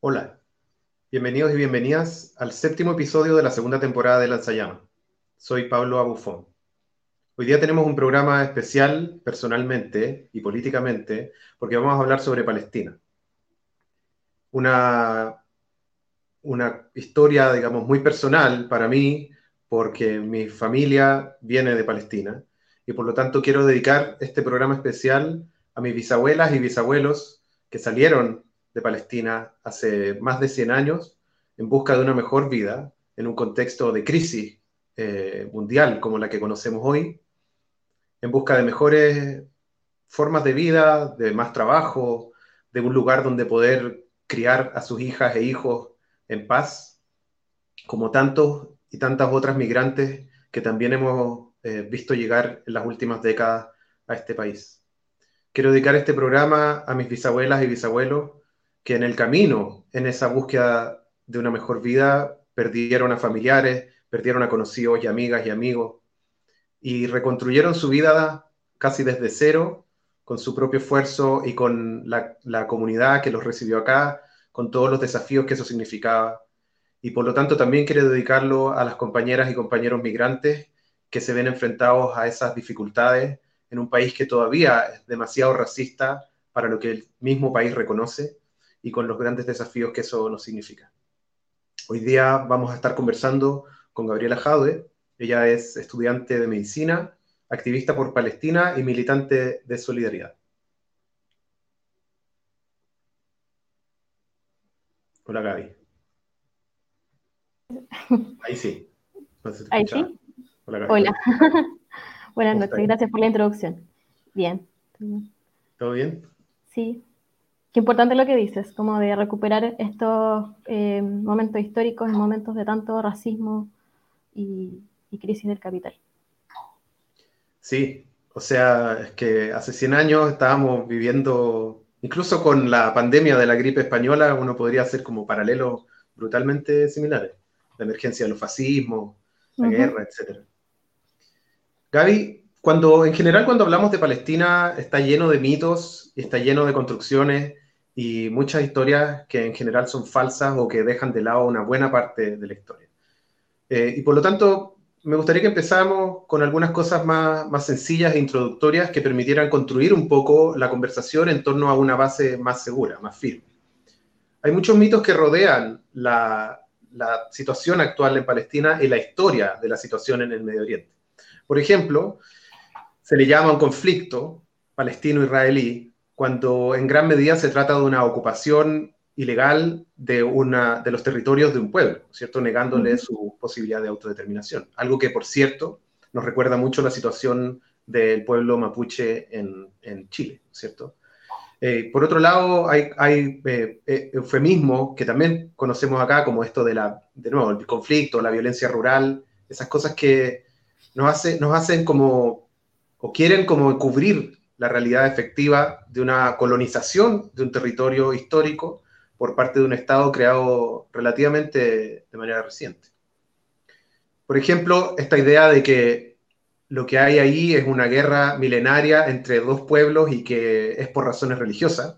Hola, bienvenidos y bienvenidas al séptimo episodio de la segunda temporada de Lanzayama. Soy Pablo Abufón. Hoy día tenemos un programa especial personalmente y políticamente porque vamos a hablar sobre Palestina. Una, una historia, digamos, muy personal para mí porque mi familia viene de Palestina y por lo tanto quiero dedicar este programa especial a mis bisabuelas y bisabuelos que salieron de Palestina hace más de 100 años en busca de una mejor vida en un contexto de crisis eh, mundial como la que conocemos hoy, en busca de mejores formas de vida, de más trabajo, de un lugar donde poder criar a sus hijas e hijos en paz, como tantos y tantas otras migrantes que también hemos eh, visto llegar en las últimas décadas a este país. Quiero dedicar este programa a mis bisabuelas y bisabuelos que en el camino, en esa búsqueda de una mejor vida, perdieron a familiares, perdieron a conocidos y amigas y amigos, y reconstruyeron su vida casi desde cero, con su propio esfuerzo y con la, comunidad que los recibió acá, con todos los desafíos que eso significaba. Y por lo tanto también quiero dedicarlo a las compañeras y compañeros migrantes que se ven enfrentados a esas dificultades en un país que todavía es demasiado racista para lo que el mismo país reconoce y con los grandes desafíos que eso nos significa. Hoy día vamos a estar conversando con Gabriela Jaude. Ella es estudiante de medicina, activista por Palestina y militante de solidaridad. Hola Gaby. Ahí sí. Ahí sí. Hola. Gaby. Hola. Buenas noches, gracias por la introducción. Bien. ¿Todo bien? Sí, Qué importante lo que dices, como de recuperar estos eh, momentos históricos, momentos de tanto racismo y, crisis del capital. Sí, o sea, es que hace 100 años estábamos viviendo, incluso con la pandemia de la gripe española, uno podría hacer como paralelos brutalmente similares. La emergencia de los fascismos, la guerra, etc. Gaby, cuando, en general, cuando hablamos de Palestina, está lleno de mitos está lleno de construcciones y muchas historias que en general son falsas o que dejan de lado una buena parte de la historia. Eh, y por lo tanto, me gustaría que empezáramos con algunas cosas más, más sencillas e introductorias que permitieran construir un poco la conversación en torno a una base más segura, más firme. Hay muchos mitos que rodean la, la situación actual en Palestina y la historia de la situación en el Medio Oriente. Por ejemplo, se le llama un conflicto palestino-israelí cuando en gran medida se trata de una ocupación ilegal de, una, de los territorios de un pueblo, ¿cierto? Negándole su posibilidad de autodeterminación. Algo que, por cierto, nos recuerda mucho la situación del pueblo mapuche en, en Chile, ¿cierto? Eh, por otro lado, hay, hay eh, eh, eufemismos que también conocemos acá, como esto de, la, de nuevo, el conflicto, la violencia rural, esas cosas que nos, hace, nos hacen como o quieren como cubrir la realidad efectiva de una colonización de un territorio histórico por parte de un Estado creado relativamente de manera reciente. Por ejemplo, esta idea de que lo que hay ahí es una guerra milenaria entre dos pueblos y que es por razones religiosas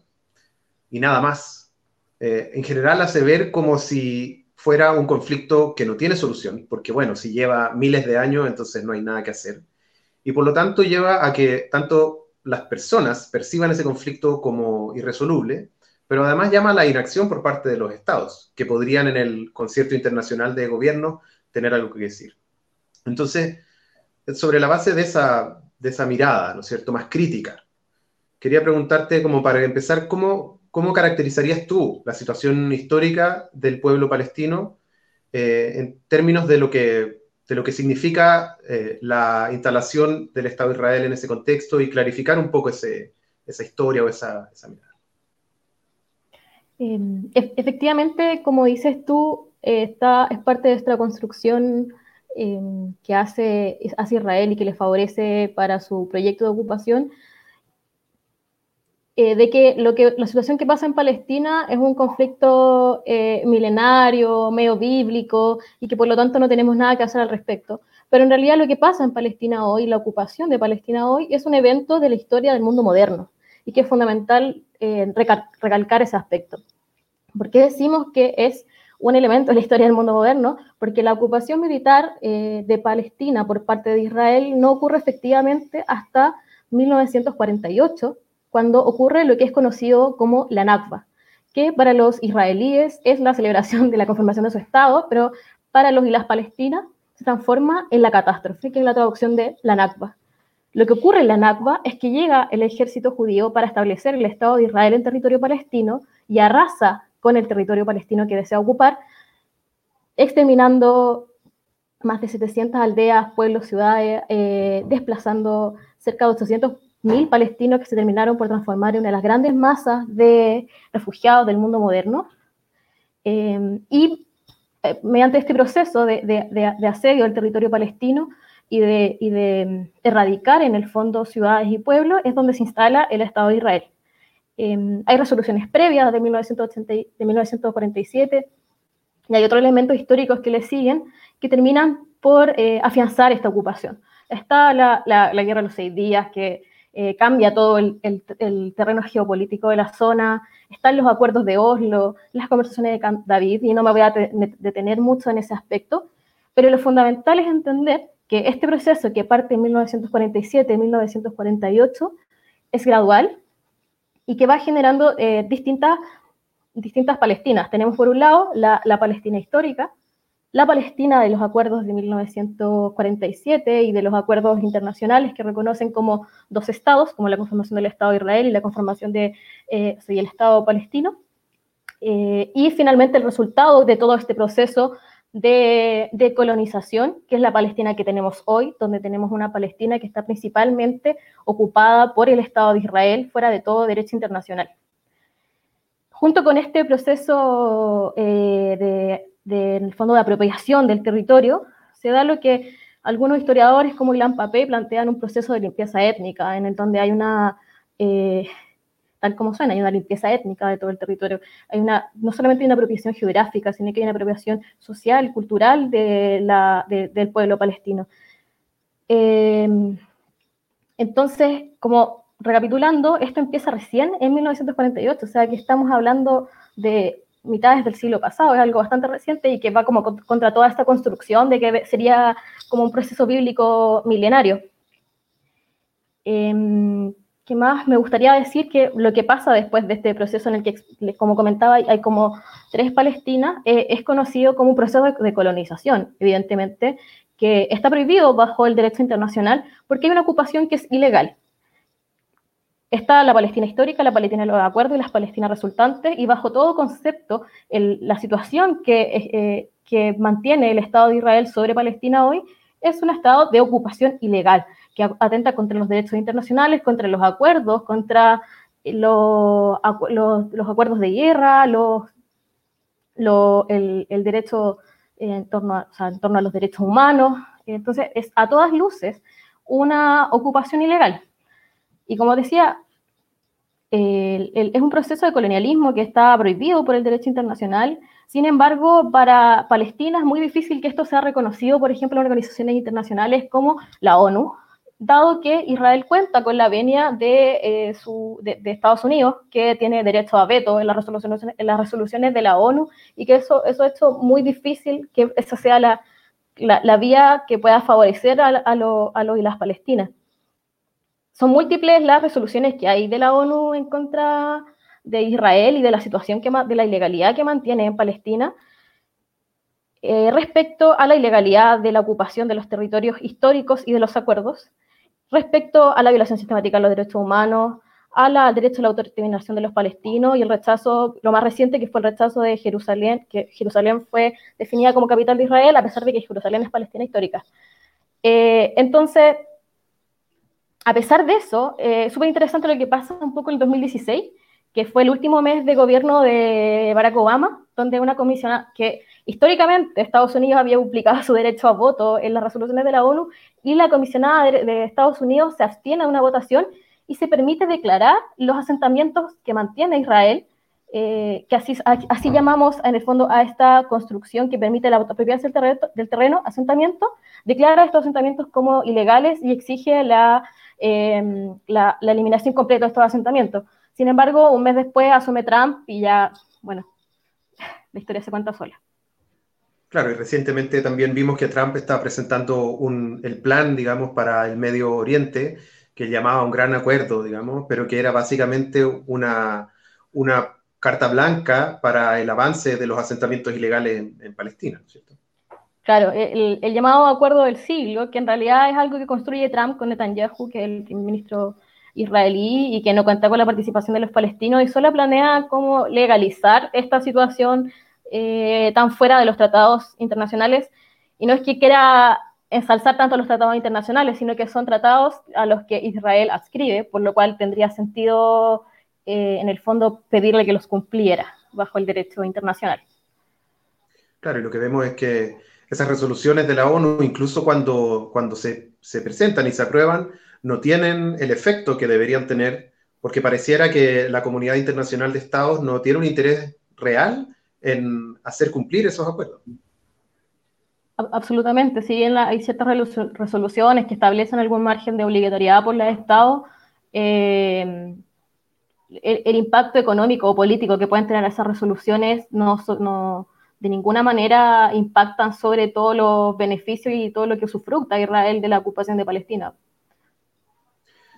y nada más. Eh, en general hace ver como si fuera un conflicto que no tiene solución, porque bueno, si lleva miles de años, entonces no hay nada que hacer y por lo tanto lleva a que tanto las personas perciban ese conflicto como irresoluble, pero además llama a la inacción por parte de los estados, que podrían en el concierto internacional de gobierno tener algo que decir. Entonces, sobre la base de esa, de esa mirada, ¿no es cierto?, más crítica, quería preguntarte, como para empezar, ¿cómo, cómo caracterizarías tú la situación histórica del pueblo palestino eh, en términos de lo que de lo que significa eh, la instalación del Estado de Israel en ese contexto y clarificar un poco ese, esa historia o esa, esa mirada. Em, efectivamente, como dices tú, esta es parte de esta construcción em, que hace, hace Israel y que le favorece para su proyecto de ocupación, eh, de que, lo que la situación que pasa en Palestina es un conflicto eh, milenario, medio bíblico, y que por lo tanto no tenemos nada que hacer al respecto. Pero en realidad lo que pasa en Palestina hoy, la ocupación de Palestina hoy, es un evento de la historia del mundo moderno, y que es fundamental eh, recalcar ese aspecto. ¿Por qué decimos que es un elemento de la historia del mundo moderno? Porque la ocupación militar de Palestina por parte de Israel no ocurre efectivamente hasta 1948, cuando ocurre lo que es conocido como la Nakba, que para los israelíes es la celebración de la conformación de su Estado, pero para los y las palestinas se transforma en la catástrofe, que es la traducción de la Nakba. Lo que ocurre en la Nakba es que llega el ejército judío para establecer el Estado de Israel en territorio palestino y arrasa con el territorio palestino que desea ocupar, exterminando más de 700 aldeas, pueblos, ciudades, eh, desplazando cerca de 800.000 palestinos que se terminaron por transformar en una de las grandes masas de refugiados del mundo moderno. Eh, y eh, mediante este proceso de, asedio del territorio palestino y de, mm, erradicar en el fondo ciudades y pueblos, es donde se instala el Estado de Israel. Em, hay resoluciones previas de, 1980, de 1947 y hay otros elementos históricos que le siguen que terminan por eh, afianzar esta ocupación. Está la, guerra de los seis días que eh, cambia todo el, terreno geopolítico de la zona, están los acuerdos de Oslo, las conversaciones de David, y no me voy a detener mucho en ese aspecto, pero lo fundamental es entender que este proceso que parte en 1947-1948 es gradual y que va generando eh, distintas, distintas Palestinas. Tenemos por un lado la, la Palestina histórica, la Palestina de los acuerdos de 1947 y de los acuerdos internacionales que reconocen como dos estados, como la conformación del Estado de Israel y la conformación del de, eh, Estado palestino. Eh, y finalmente el resultado de todo este proceso de, de, colonización, que es la Palestina que tenemos hoy, donde tenemos una Palestina que está principalmente ocupada por el Estado de Israel, fuera de todo derecho internacional. Junto con este proceso eh, de del fondo de apropiación del territorio, se da lo que algunos historiadores como Ilan Papé plantean un proceso de limpieza étnica, en el donde hay una, eh, tal como suena, hay una limpieza étnica de todo el territorio. Hay una, no solamente hay una apropiación geográfica, sino que hay una apropiación social, cultural de del pueblo palestino. Em, entonces, como recapitulando, esto empieza recién en 1948, o sea que estamos hablando de mitades del siglo pasado, es algo bastante reciente y que va como contra toda esta construcción de que sería como un proceso bíblico milenario. Eh, ¿Qué más? Me gustaría decir que lo que pasa después de este proceso en el que, como comentaba, hay como tres Palestinas, eh, es conocido como un proceso de colonización, evidentemente, que está prohibido bajo el derecho internacional porque hay una ocupación que es ilegal. Está la Palestina histórica, la Palestina de los acuerdos y las Palestinas resultantes, y bajo todo concepto, la situación que, eh, que mantiene el Estado de Israel sobre Palestina hoy es un estado de ocupación ilegal, que atenta contra los derechos internacionales, contra los acuerdos, contra los, los, acuerdos de guerra, los, el, el, derecho en torno, a, en torno a los derechos humanos. Entonces, es a todas luces una ocupación ilegal. Y como decía, es un proceso de colonialismo que está prohibido por el derecho internacional. Sin embargo, para Palestina es muy difícil que esto sea reconocido, por ejemplo, en organizaciones internacionales como la ONU, dado que Israel cuenta con la venia de, eh, Estados Unidos, que tiene derecho a veto en las resoluciones, en las resoluciones de la ONU, y que eso, eso ha hecho muy difícil que esa sea la, la, vía que pueda favorecer a, a, a los y las palestinas son múltiples las resoluciones que hay de la ONU en contra de Israel y de la situación que, de la ilegalidad que mantiene en Palestina eh, respecto a la ilegalidad de la ocupación de los territorios históricos y de los acuerdos, respecto a la violación sistemática de los derechos humanos, al derecho a la autodeterminación de los palestinos y el rechazo, lo más reciente que fue el rechazo de Jerusalén, que Jerusalén fue definida como capital de Israel a pesar de que Jerusalén es Palestina histórica. Eh, entonces, a pesar de eso, es eh, súper interesante lo que pasa un poco en el 2016, que fue el último mes de gobierno de Barack Obama, donde una comisión que históricamente Estados Unidos había publicado su derecho a voto en las resoluciones de la ONU y la comisionada de, Estados Unidos se abstiene de una votación y se permite declarar los asentamientos que mantiene Israel, eh, que así, llamamos en el fondo a esta construcción que permite la autopropiedad del terreno, del terreno, asentamiento, declara estos asentamientos como ilegales y exige la Em, la, eliminación completa de estos asentamientos. Sin embargo, un mes después asume Trump y ya, bueno, la historia se cuenta sola. Claro, y recientemente también vimos que Trump está presentando el plan, digamos, para el Medio Oriente, que llamaba un gran acuerdo, digamos, pero que era básicamente una, una carta blanca para el avance de los asentamientos ilegales en, Palestina, ¿cierto? Claro, el, llamado acuerdo del siglo, que en realidad es algo que construye Trump con Netanyahu, que es el ministro israelí y que no cuenta con la participación de los palestinos y solo planea cómo legalizar esta situación eh, tan fuera de los tratados internacionales. Y no es que quiera ensalzar tanto los tratados internacionales, sino que son tratados a los que Israel adscribe, por lo cual tendría sentido, eh, en el fondo, pedirle que los cumpliera bajo el derecho internacional. Claro, y lo que vemos es que esas resoluciones de la ONU, incluso cuando, cuando se, se presentan y se aprueban, no tienen el efecto que deberían tener, porque pareciera que la comunidad internacional de estados no tiene un interés real en hacer cumplir esos acuerdos. Absolutamente, si bien hay ciertas resoluciones que establecen algún margen de obligatoriedad por los estados, eh, el, impacto económico o político que pueden tener esas resoluciones no, no, de ninguna manera impactan sobre todos los beneficios y todo lo que sufructa Israel de la ocupación de Palestina.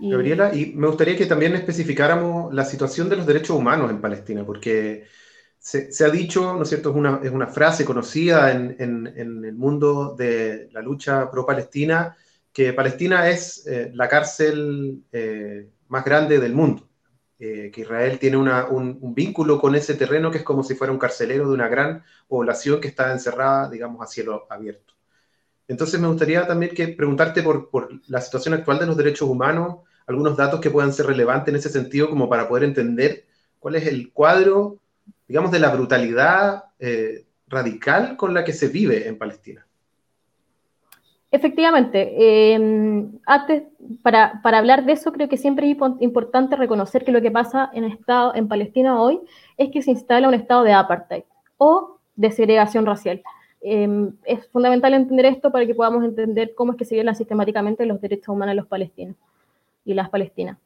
Gabriela, y me gustaría que también especificáramos la situación de los derechos humanos en Palestina, porque se, ha dicho, ¿no es cierto?, es una, es una frase conocida en, en, el mundo de la lucha pro-Palestina, que Palestina es eh, la cárcel eh, más grande del mundo, eh, que Israel tiene un, vínculo con ese terreno que es como si fuera un carcelero de una gran población que está encerrada, digamos, a cielo abierto. Entonces me gustaría también que preguntarte por, por la situación actual de los derechos humanos, algunos datos que puedan ser relevantes en ese sentido como para poder entender cuál es el cuadro digamos, de la brutalidad eh, radical con la que se vive en Palestina. Efectivamente, eh, antes, para, hablar de eso, creo que siempre es importante reconocer que lo que pasa en, estado, en Palestina hoy es que se instala un estado de apartheid o de segregación racial. Eh, es fundamental entender esto para que podamos entender cómo es que se violan sistemáticamente los derechos humanos de los palestinos y las palestinas.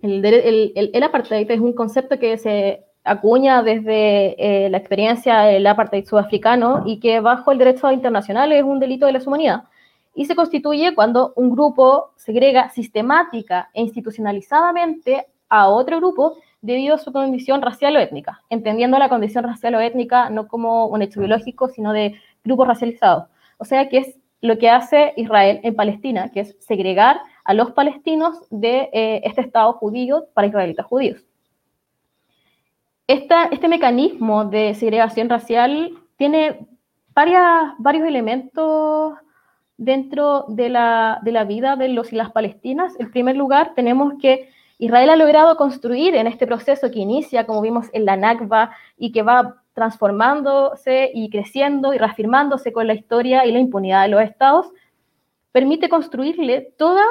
El, apartheid es un concepto que se acuña desde eh, la experiencia del apartheid sudafricano y que bajo el derecho internacional es un delito de la humanidad. Y se constituye cuando un grupo segrega sistemática e institucionalizadamente a otro grupo debido a su condición racial o étnica, entendiendo la condición racial o étnica no como un hecho biológico, sino de grupos racializados. O sea que es lo que hace Israel en Palestina, que es segregar a los palestinos de eh, este Estado judío para israelitas judíos este mecanismo de segregación racial tiene varias, varios elementos dentro de la, de la vida de los y las palestinas. En primer lugar, tenemos que Israel ha logrado construir en este proceso que inicia, como vimos en la Nakba, y que va transformándose y creciendo y reafirmándose con la historia y la impunidad de los estados, permite construirle toda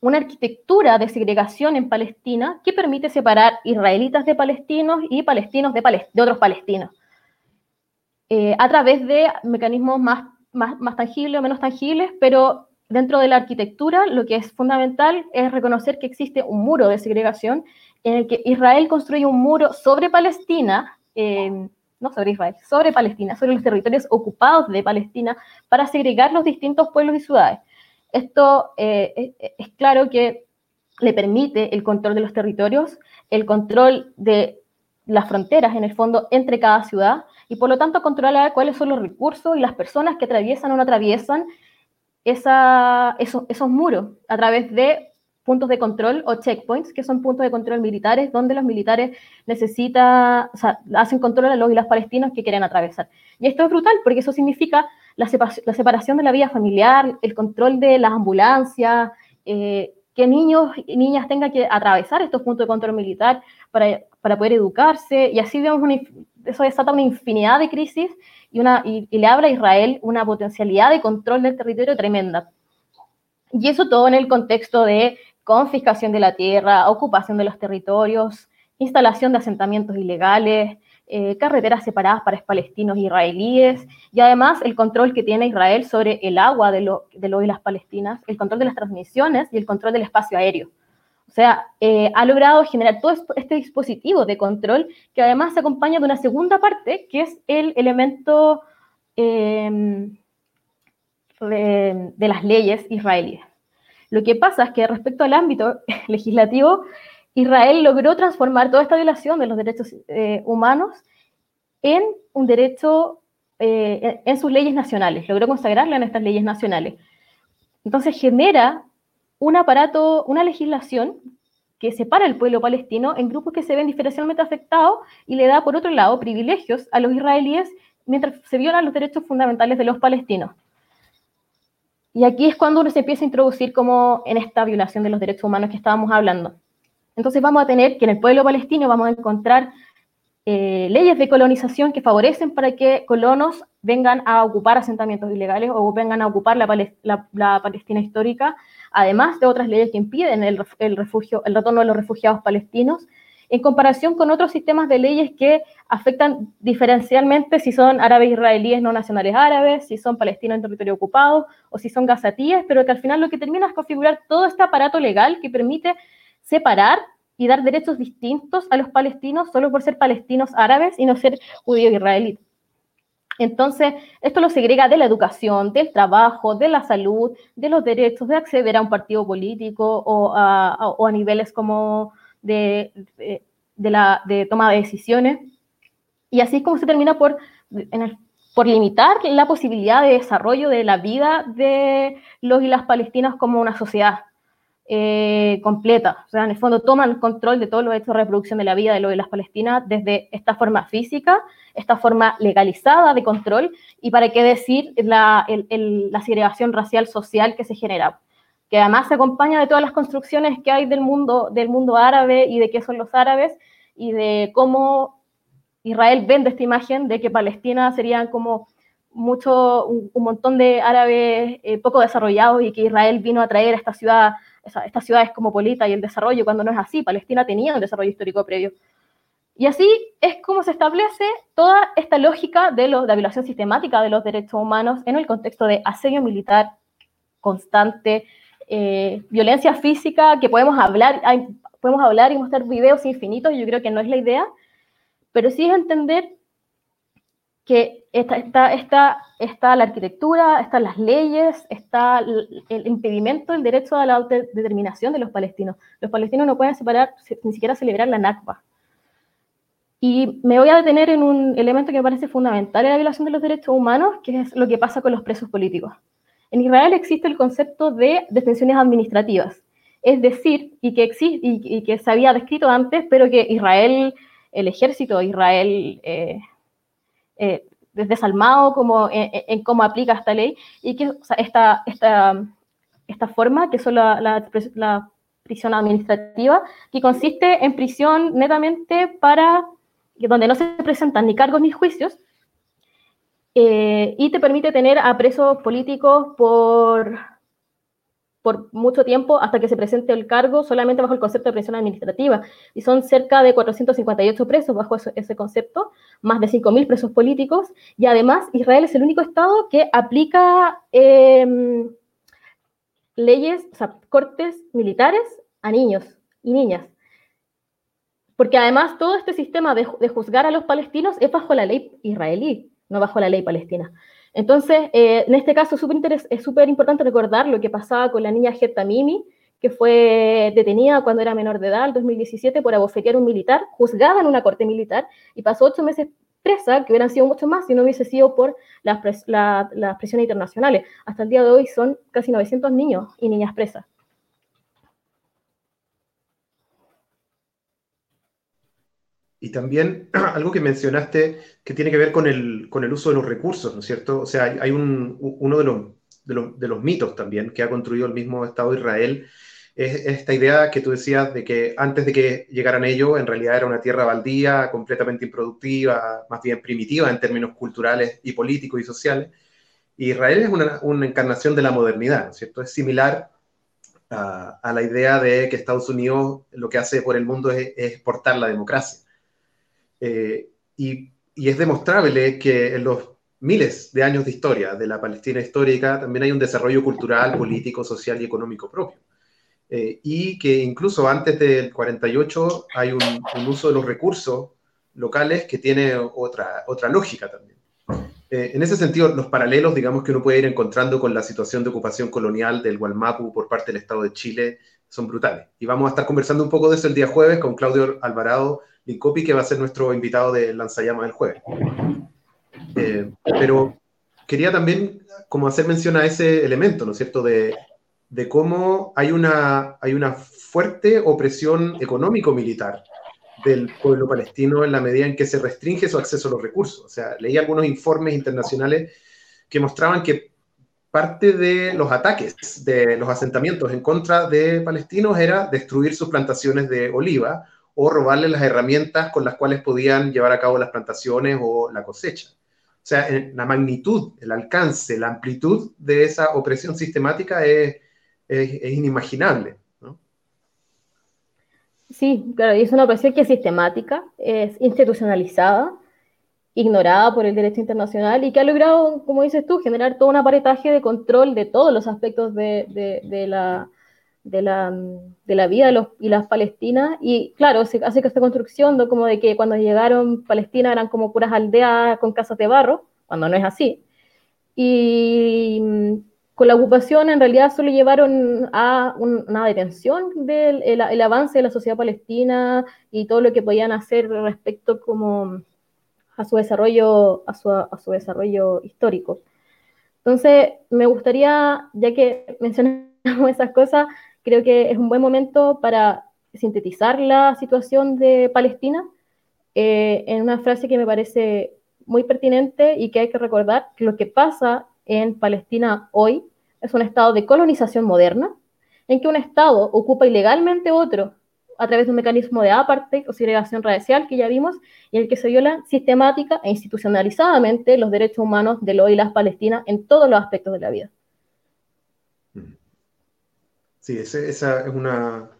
una arquitectura de segregación en Palestina que permite separar israelitas de palestinos y palestinos de, otros palestinos, eh, a través de mecanismos más, más, tangibles o menos tangibles, pero dentro de la arquitectura lo que es fundamental es reconocer que existe un muro de segregación en el que Israel construye un muro sobre Palestina, eh, no sobre Israel, sobre Palestina, sobre los territorios ocupados de Palestina, para segregar los distintos pueblos y ciudades. Esto eh, es, claro que le permite el control de los territorios, el control de las fronteras, en el fondo, entre cada ciudad, y por lo tanto controla cuáles son los recursos y las personas que atraviesan o no atraviesan esos, muros a través de puntos de control o checkpoints, que son puntos de control militares, donde los militares necesitan, o sea, hacen control a los y las palestinos que quieren atravesar. Y esto es brutal, porque eso significa la, separación de la vida familiar, el control de las ambulancias, eh, que niños y niñas tengan que atravesar estos puntos de control militar para, para poder educarse, y así vemos eso desata una infinidad de crisis y, una, y, le habla a Israel una potencialidad de control del territorio tremenda. Y eso todo en el contexto de confiscación de la tierra, ocupación de los territorios, instalación de asentamientos ilegales, eh, carreteras separadas para palestinos e israelíes, y además el control que tiene Israel sobre el agua de, lo, de, lo, las palestinas, el control de las transmisiones y el control del espacio aéreo. O sea, eh, ha logrado generar todo este dispositivo de control que además se acompaña de una segunda parte, que es el elemento em, de, las leyes israelíes. Lo que pasa es que respecto al ámbito legislativo, Israel logró transformar toda esta violación de los derechos eh, humanos en un derecho, eh, en sus leyes nacionales, logró consagrarla en estas leyes nacionales. Entonces genera un aparato, una legislación que separa al pueblo palestino en grupos que se ven diferencialmente afectados y le da, por otro lado, privilegios a los israelíes mientras se violan los derechos fundamentales de los palestinos. Y aquí es cuando uno se empieza a introducir como en esta violación de los derechos humanos que estábamos hablando. Entonces vamos a tener que en el pueblo palestino vamos a encontrar eh, leyes de colonización que favorecen para que colonos vengan a ocupar asentamientos ilegales o vengan a ocupar la, Palestina histórica, además de otras leyes que impiden el, refugio, el retorno de los refugiados palestinos, en comparación con otros sistemas de leyes que afectan diferencialmente si son árabes israelíes no nacionales árabes, si son palestinos en territorio ocupado o si son gazatíes, pero que al final lo que termina es configurar todo este aparato legal que permite separar y dar derechos distintos a los palestinos solo por ser palestinos árabes y no ser judíos israelitas. Entonces, esto lo segrega de la educación, del trabajo, de la salud, de los derechos de acceder a un partido político o a, niveles como de, la, de toma de decisiones. Y así es como se termina por, por limitar la posibilidad de desarrollo de la vida de los y las palestinas como una sociedad. Eh, completa. O sea, en el fondo toman control de todo lo hecho de reproducción de la vida de lo de las palestinas desde esta forma física, esta forma legalizada de control, y para qué decir la, la segregación racial social que se genera, que además se acompaña de todas las construcciones que hay del mundo, del mundo árabe y de qué son los árabes y de cómo Israel vende esta imagen de que Palestina serían como mucho, un, montón de árabes eh, poco desarrollados y que Israel vino a traer a esta ciudad estas ciudades Polita y el desarrollo, cuando no es así, Palestina tenía un desarrollo histórico previo. Y así es como se establece toda esta lógica de, la violación sistemática de los derechos humanos en el contexto de asedio militar constante, eh, violencia física, que podemos hablar, podemos hablar y mostrar videos infinitos, yo creo que no es la idea, pero sí es entender que está, está, está, la arquitectura, están las leyes, está el, impedimento del derecho a la autodeterminación de los palestinos. Los palestinos no pueden separar, ni siquiera celebrar la Nakba. Y me voy a detener en un elemento que me parece fundamental en la violación de los derechos humanos, que es lo que pasa con los presos políticos. En Israel existe el concepto de detenciones administrativas, es decir, y que, existe, y, que se había descrito antes, pero que Israel, el ejército de Israel, eh, eh, desalmado como en, cómo aplica esta ley y que esta, esta, esta forma, que son la, la, prisión administrativa, que consiste en prisión netamente para donde no se presentan ni cargos ni juicios, eh, y te permite tener a presos políticos por por mucho tiempo hasta que se presente el cargo solamente bajo el concepto de prisión administrativa. Y son cerca de 458 presos bajo ese, concepto, más de 5.000 presos políticos. Y además Israel es el único Estado que aplica em, leyes, o sea, cortes militares a niños y niñas. Porque además todo este sistema de, de juzgar a los palestinos es bajo la ley israelí, no bajo la ley palestina. Entonces, eh, en este caso es súper importante recordar lo que pasaba con la niña Geta Mimi, que fue detenida cuando era menor de edad, en 2017, por abofetear a un militar, juzgada en una corte militar, y pasó ocho meses presa, que hubieran sido mucho más si no hubiese sido por las, las presiones internacionales. Hasta el día de hoy son casi 900 niños y niñas presas. Y también algo que mencionaste que tiene que ver con el, con el uso de los recursos, ¿no es cierto? O sea, hay, un, uno de los, de, los, de los, mitos también que ha construido el mismo Estado de Israel, es esta idea que tú decías de que antes de que llegaran ellos, en realidad era una tierra baldía, completamente improductiva, más bien primitiva en términos culturales y políticos y sociales. Israel es una, una encarnación de la modernidad, ¿no es cierto? Es similar a, la idea de que Estados Unidos lo que hace por el mundo es exportar la democracia. Eh, y, es demostrable que en los miles de años de historia de la Palestina histórica también hay un desarrollo cultural, político, social y económico propio. eh, y que incluso antes del 48 hay un, uso de los recursos locales que tiene otra, otra lógica también. Eh, en ese sentido, los paralelos, digamos, que uno puede ir encontrando con la situación de ocupación colonial del Gualmapu por parte del Estado de Chile son brutales. Y vamos a estar conversando un poco de eso el día jueves con Claudio Alvarado Licopi, que va a ser nuestro invitado de Lanzayama del jueves. Eh, pero quería también como hacer mención a ese elemento, ¿no es cierto?, de, de cómo hay una, hay una fuerte opresión económico-militar del pueblo palestino en la medida en que se restringe su acceso a los recursos. O sea, leí algunos informes internacionales que mostraban que parte de los ataques de los asentamientos en contra de palestinos era destruir sus plantaciones de oliva o robarles las herramientas con las cuales podían llevar a cabo las plantaciones o la cosecha. O sea, la magnitud, el alcance, la amplitud de esa opresión sistemática es, es, inimaginable. Sí, claro, y es una opresión que es sistemática, es institucionalizada, ignorada por el derecho internacional y que ha logrado, como dices tú, generar todo un aparetaje de control de todos los aspectos de, de, la, de, la, de la vida de los, y las palestinas. Y claro, se hace que esta construcción ¿no? como de que cuando llegaron Palestina eran como puras aldeas con casas de barro, cuando no es así. Y con la ocupación en realidad solo llevaron a una detención del el, avance de la sociedad palestina y todo lo que podían hacer respecto como a su desarrollo, a su, a su desarrollo histórico. Entonces, me gustaría, ya que mencionamos esas cosas, creo que es un buen momento para sintetizar la situación de Palestina eh, en una frase que me parece muy pertinente y que hay que recordar, que lo que pasa en Palestina hoy es un estado de colonización moderna, en que un estado ocupa ilegalmente otro a través de un mecanismo de apartheid o segregación racial que ya vimos, y en el que se violan sistemática e institucionalizadamente los derechos humanos de los y las palestinas en todos los aspectos de la vida. Sí, esa es una,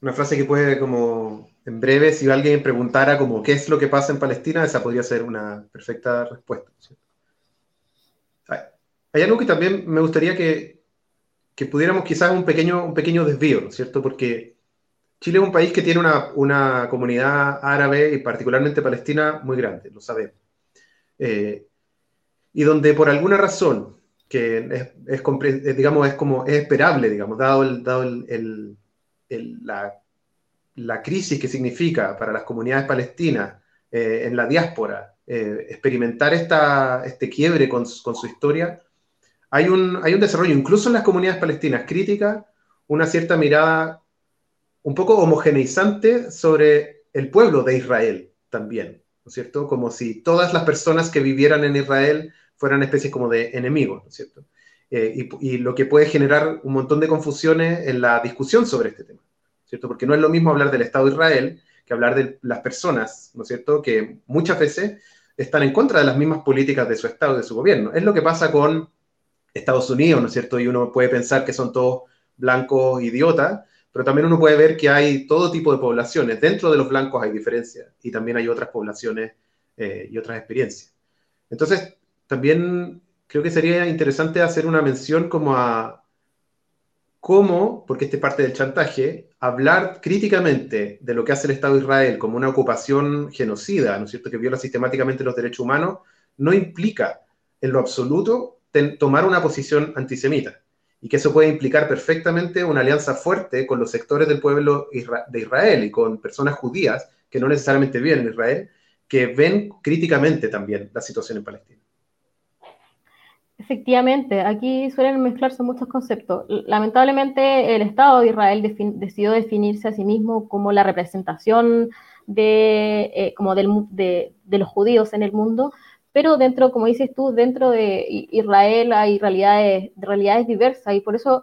una frase que puede como, en breve, si alguien preguntara como qué es lo que pasa en Palestina, esa podría ser una perfecta respuesta. Hay algo que también me gustaría que, que pudiéramos quizás un pequeño, un pequeño desvío, ¿no es cierto? Porque Chile es un país que tiene una, una comunidad árabe y particularmente palestina muy grande, lo sabemos. Eh, y donde por alguna razón, que es, es, eh, digamos, es como es esperable, digamos, dado, el, dado el, el, la, la, crisis que significa para las comunidades palestinas eh, en la diáspora experimentar esta, este quiebre con, con su historia, hay un, hay un desarrollo, incluso en las comunidades palestinas críticas, una cierta mirada un poco homogeneizante sobre el pueblo de Israel también, ¿no es cierto? Como si todas las personas que vivieran en Israel fueran especies como de enemigos, ¿no es cierto? Eh, y, y, lo que puede generar un montón de confusiones en la discusión sobre este tema, ¿cierto? Porque no es lo mismo hablar del Estado de Israel que hablar de las personas, ¿no es cierto? Que muchas veces están en contra de las mismas políticas de su Estado, de su gobierno. Es lo que pasa con Estados Unidos, ¿no es cierto? Y uno puede pensar que son todos blancos idiotas, pero también uno puede ver que hay todo tipo de poblaciones. Dentro de los blancos hay diferencias y también hay otras poblaciones eh, y otras experiencias. Entonces, también creo que sería interesante hacer una mención como a cómo, porque este es parte del chantaje, hablar críticamente de lo que hace el Estado de Israel como una ocupación genocida, ¿no es cierto?, que viola sistemáticamente los derechos humanos, no implica en lo absoluto tomar una posición antisemita y que eso puede implicar perfectamente una alianza fuerte con los sectores del pueblo de Israel y con personas judías que no necesariamente viven en Israel, que ven críticamente también la situación en Palestina. Efectivamente, aquí suelen mezclarse muchos conceptos. Lamentablemente, el Estado de Israel decidió definirse a sí mismo como la representación de, eh, como de, de, los judíos en el mundo, pero dentro, como dices tú, dentro de Israel hay realidades, realidades diversas y por eso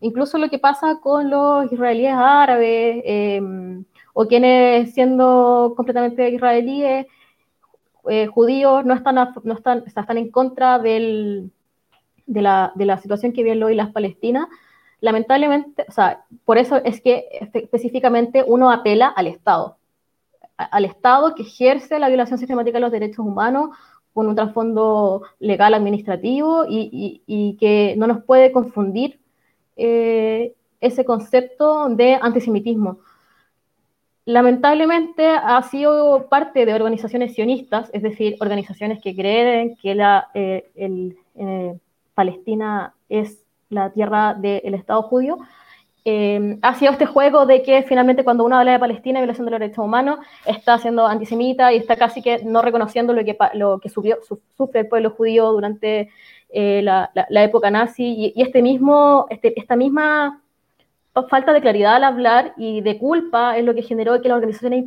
incluso lo que pasa con los israelíes árabes em, o quienes siendo completamente israelíes, eh, judíos, no están, no están, están en contra del, de, la, de, la, situación que viven hoy las palestinas, lamentablemente, o sea, por eso es que específicamente uno apela al Estado, al Estado que ejerce la violación sistemática de los derechos humanos con un trasfondo legal administrativo y, que no nos puede confundir eh, ese concepto de antisemitismo. Lamentablemente ha sido parte de organizaciones sionistas, es decir, organizaciones que creen que eh, eh, Palestina es la tierra del Estado judío, eh, ha sido este juego de que finalmente cuando uno habla de Palestina y violación de los derechos humanos, está siendo antisemita y está casi que no reconociendo lo que, lo que sufre el pueblo judío durante eh, la, época nazi. Y, este mismo, este, esta misma falta de claridad al hablar y de culpa es lo que generó que las organizaciones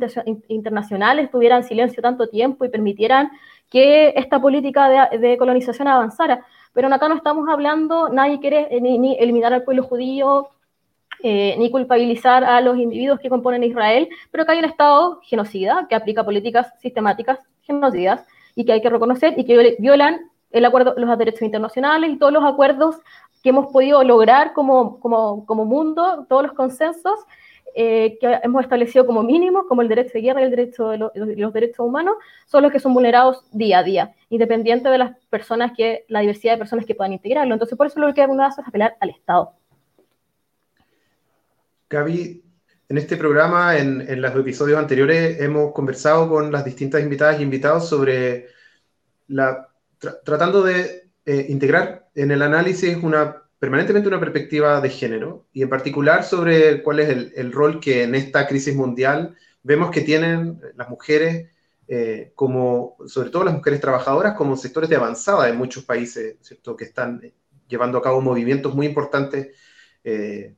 internacionales tuvieran silencio tanto tiempo y permitieran que esta política de, de colonización avanzara. Pero acá no estamos hablando, nadie quiere eh, ni eliminar al pueblo judío, eh, ni culpabilizar a los individuos que componen Israel, pero que hay un Estado genocida que aplica políticas sistemáticas genocidas y que hay que reconocer y que violan el acuerdo, los derechos internacionales y todos los acuerdos que hemos podido lograr como, como, como mundo, todos los consensos eh, que hemos establecido como mínimo, como el derecho de guerra y el derecho de los, derechos humanos, son los que son vulnerados día a día, independiente de las personas que, la diversidad de personas que puedan integrarlo. Entonces, por eso lo que uno hace es apelar al Estado. Gaby, en este programa, en, los episodios anteriores, hemos conversado con las distintas invitadas y invitados sobre la, tratando de eh, integrar en el análisis una, permanentemente una perspectiva de género y en particular sobre cuál es el, rol que en esta crisis mundial vemos que tienen las mujeres, eh, como, sobre todo las mujeres trabajadoras, como sectores de avanzada en muchos países, ¿cierto? que están llevando a cabo movimientos muy importantes eh,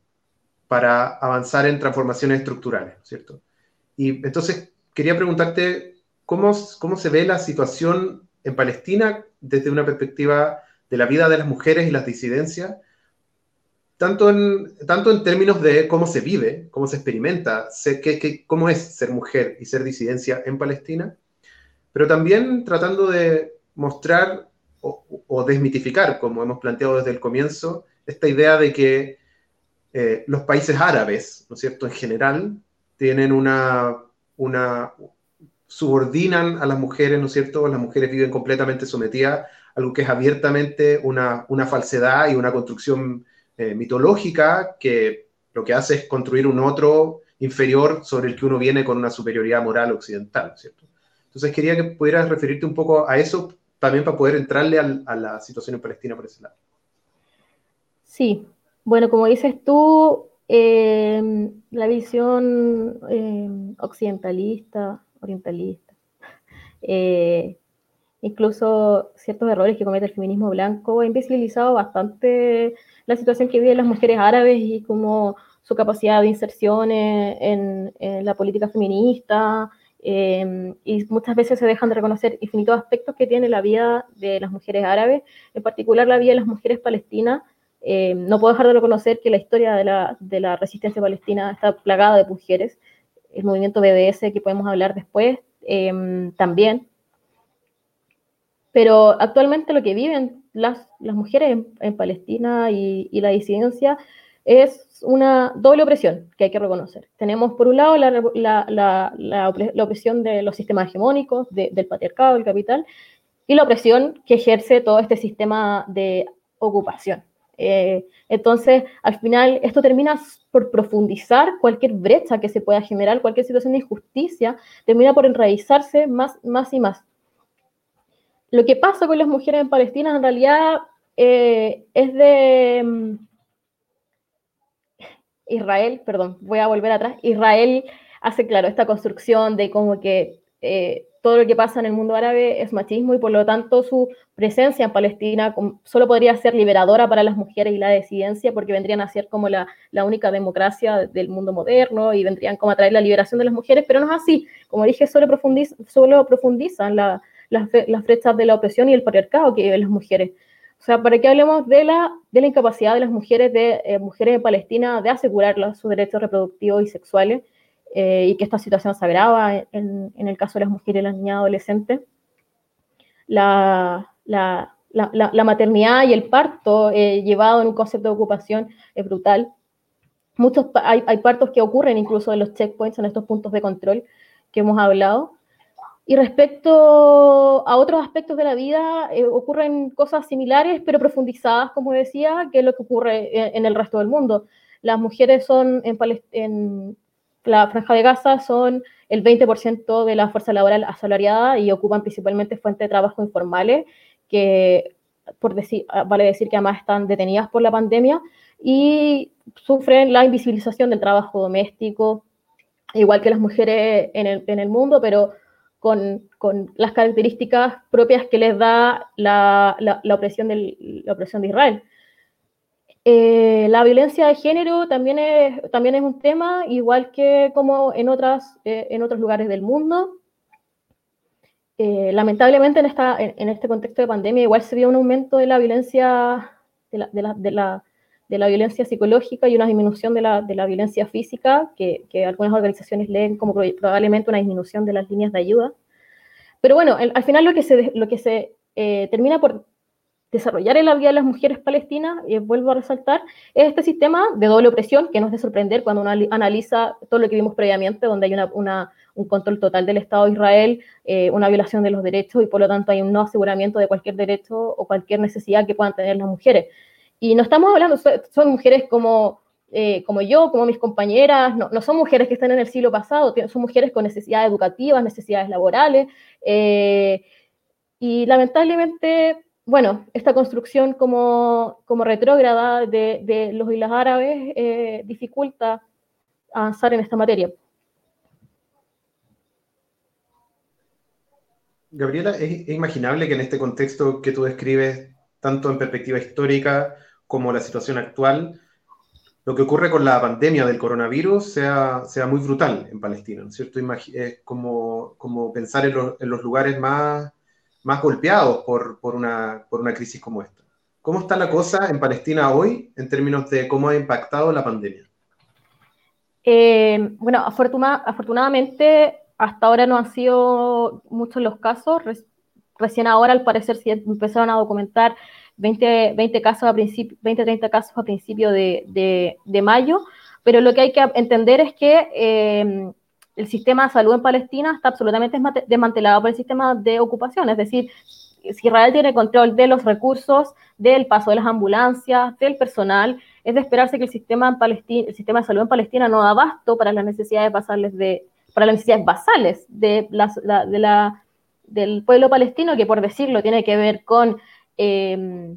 para avanzar en transformaciones estructurales, ¿cierto? Y entonces quería preguntarte cómo, cómo se ve la situación en Palestina desde una perspectiva de la vida de las mujeres y las disidencias, tanto en, tanto en términos de cómo se vive, cómo se experimenta, sé que, cómo es ser mujer y ser disidencia en Palestina, pero también tratando de mostrar o, o desmitificar, como hemos planteado desde el comienzo, esta idea de que eh, los países árabes, ¿no es cierto?, en general, tienen una, una, subordinan a las mujeres, ¿no es cierto?, las mujeres viven completamente sometidas a algo que es abiertamente una, falsedad y una construcción eh, mitológica que lo que hace es construir un otro inferior sobre el que uno viene con una superioridad moral occidental, ¿cierto? Entonces quería que pudieras referirte un poco a eso también para poder entrarle a la situación en Palestina por ese lado. Sí, bueno, como dices tú, em, la visión em, occidentalista, orientalista, eh, incluso ciertos errores que comete el feminismo blanco, ha invisibilizado bastante la situación que viven las mujeres árabes y como su capacidad de inserción en, la política feminista, em, y muchas veces se dejan de reconocer infinitos aspectos que tiene la vida de las mujeres árabes, en particular la vida de las mujeres palestinas, eh, no puedo dejar de reconocer que la historia de la, resistencia palestina está plagada de mujeres. El movimiento BDS, que podemos hablar después, em, también. Pero actualmente lo que viven las, mujeres en, Palestina y, la disidencia es una doble opresión que hay que reconocer. Tenemos por un lado la, opresión de los sistemas hegemónicos, del patriarcado, del capital, y la opresión que ejerce todo este sistema de ocupación. Eh, entonces, al final, esto termina por profundizar cualquier brecha que se pueda generar, cualquier situación de injusticia, termina por enraizarse más, más y más. Lo que pasa con las mujeres en Palestina en realidad eh, es de mm, Israel, perdón, voy a volver atrás. Israel hace claro esta construcción de como que eh, todo lo que pasa en el mundo árabe es machismo y por lo tanto su presencia en Palestina solo podría ser liberadora para las mujeres y la disidencia porque vendrían a ser como la, única democracia del mundo moderno y vendrían como a traer la liberación de las mujeres, pero no es así. Como dije, solo, profundizan las, las de la opresión y el patriarcado que viven las mujeres. O sea, para que hablemos de la, de la incapacidad de las mujeres de eh, mujeres de Palestina de asegurar sus derechos reproductivos y sexuales eh, y que esta situación se agrava en, el caso de las mujeres y las niñas adolescentes. La, la, la, maternidad y el parto eh, llevado en un concepto de ocupación es brutal. Muchos, hay, hay, partos que ocurren incluso en los checkpoints, en estos puntos de control que hemos hablado. Y respecto a otros aspectos de la vida, eh, ocurren cosas similares, pero profundizadas, como decía, que es lo que ocurre en, en el resto del mundo las mujeres son en, en la franja de Gaza son el 20% de la fuerza laboral asalariada y ocupan principalmente fuentes de trabajo informales, que por decir, vale decir que además están detenidas por la pandemia y sufren la invisibilización del trabajo doméstico, igual que las mujeres en el, en el mundo, pero con, con, las características propias que les da la, la, opresión, del, la opresión de Israel. Eh, la violencia de género también es, también es un tema, igual que como en, otras, eh, en otros lugares del mundo. Eh, lamentablemente en, esta, en, este contexto de pandemia igual se vio un aumento de la violencia, de la, de la, de la, violencia psicológica y una disminución de la, de la violencia física, que, que, algunas organizaciones leen como probablemente una disminución de las líneas de ayuda. Pero bueno, al final lo que se, lo que se termina por desarrollar en la vida de las mujeres palestinas, y vuelvo a resaltar, es este sistema de doble opresión, que no es de sorprender cuando uno analiza todo lo que vimos previamente, donde hay una, un control total del Estado de Israel, eh, una violación de los derechos y por lo tanto hay un no aseguramiento de cualquier derecho o cualquier necesidad que puedan tener las mujeres. Y no estamos hablando, son mujeres como, eh, como yo, como mis compañeras, no, no, son mujeres que están en el siglo pasado, son mujeres con necesidades educativas, necesidades laborales, eh, y lamentablemente bueno, esta construcción como, como retrógrada de, de, los islas árabes eh, dificulta avanzar en esta materia. Gabriela, ¿es, imaginable que en este contexto que tú describes, tanto en perspectiva histórica como la situación actual, lo que ocurre con la pandemia del coronavirus sea, sea muy brutal en Palestina, ¿no es cierto? Es como, como pensar en, en los lugares más más golpeados por, por, una, por una crisis como esta. ¿Cómo está la cosa en Palestina hoy en términos de cómo ha impactado la pandemia? Eh, bueno, afortunadamente hasta ahora no han sido muchos los casos. recién ahora, al parecer, sí empezaron a documentar 20, 20 casos a 20, 30 casos a principio de, de, mayo. Pero lo que hay que entender es que eh, el sistema de salud en Palestina está absolutamente desmantelado por el sistema de ocupación, es decir, si Israel tiene control de los recursos, del paso de las ambulancias, del personal, es de esperarse que el sistema, de salud en Palestina no da abasto para las necesidades basales de, para las necesidades basales del pueblo palestino, que por decirlo tiene que ver con eh,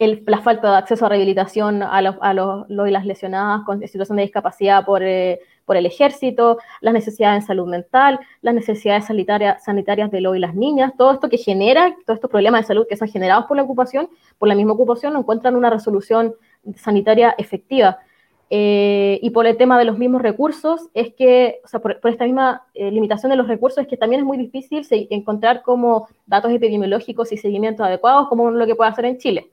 la falta de acceso a rehabilitación a los, a los, y las lesionadas con situación de discapacidad por, eh, por el ejército, las necesidades en salud mental, las necesidades sanitarias, sanitarias de lo y las niñas, todo esto que genera, todos estos problemas de salud que son generados por la ocupación, por la misma ocupación, no encuentran una resolución sanitaria efectiva. Eh, y por el tema de los mismos recursos, es que, o sea, por, esta misma eh, limitación de los recursos, es que también es muy difícil encontrar como datos epidemiológicos y seguimientos adecuados como lo que puede hacer en Chile.